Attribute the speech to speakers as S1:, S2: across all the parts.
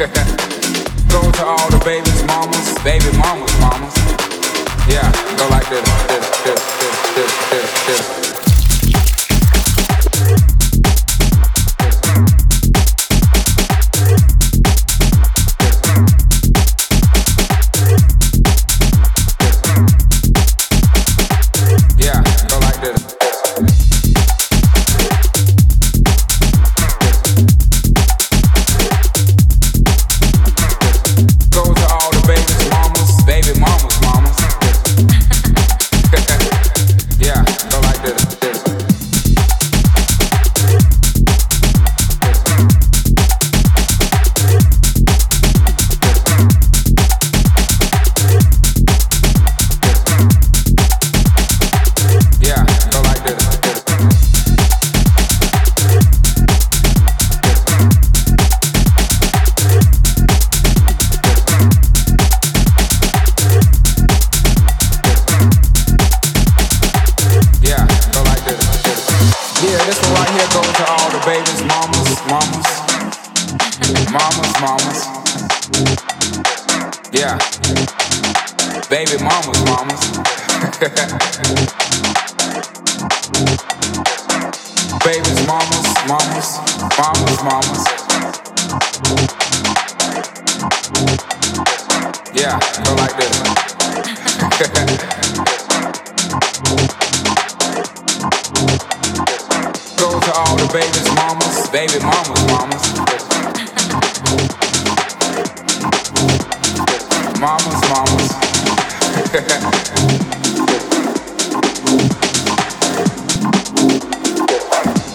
S1: go to all the babies, mamas, baby mamas, mamas. Yeah, go like this, this, this, this, this, this, this.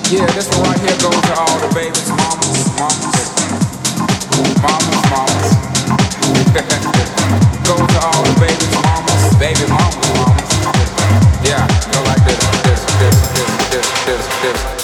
S1: My shit, shit, drip. We got that drip, drip,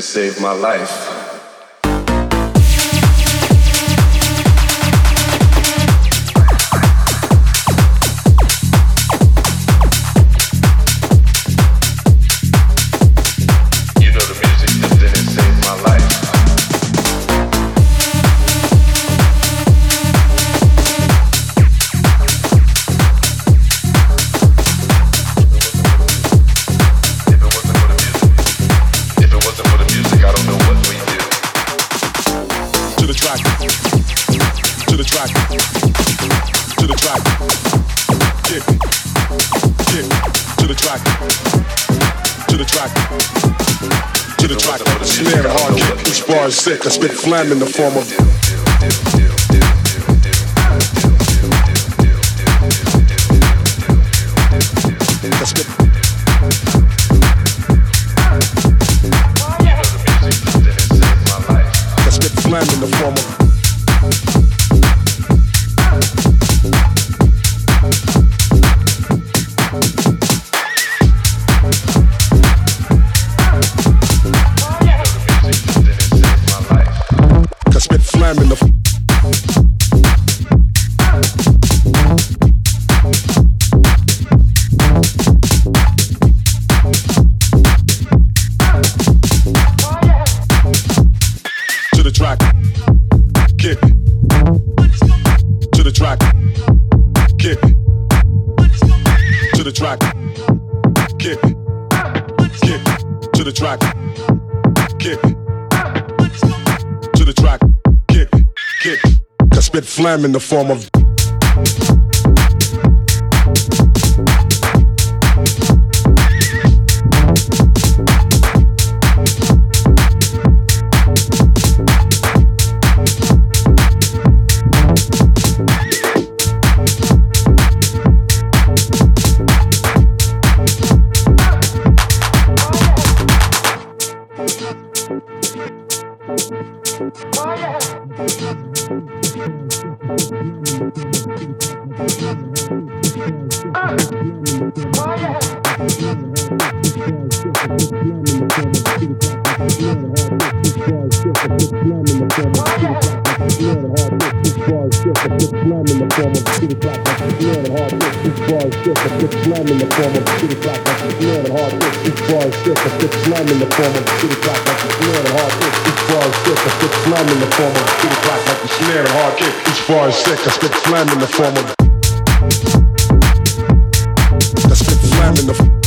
S2: saved my life.
S3: track, to the track, to the track. Snare hard kick, each bar is sick. I spit phlegm in the form
S2: of.
S3: phlegm in the form of form of street rap. I can learn hard work, this bar is just a good slam in the form of street rap. I can learn hard work, this bar is just a good slam in the form of street rap. I can learn hard work, this bar is just a good slam in the form of street rap. I can learn hard work, this bar is just a good slam in the form of street rap. I can learn hard work, this bar is just a good slam in the form of. That's good slam in the form of.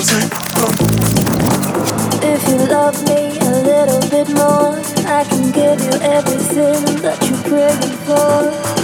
S4: If
S5: you love me a little bit more, I can give you everything that you're praying for.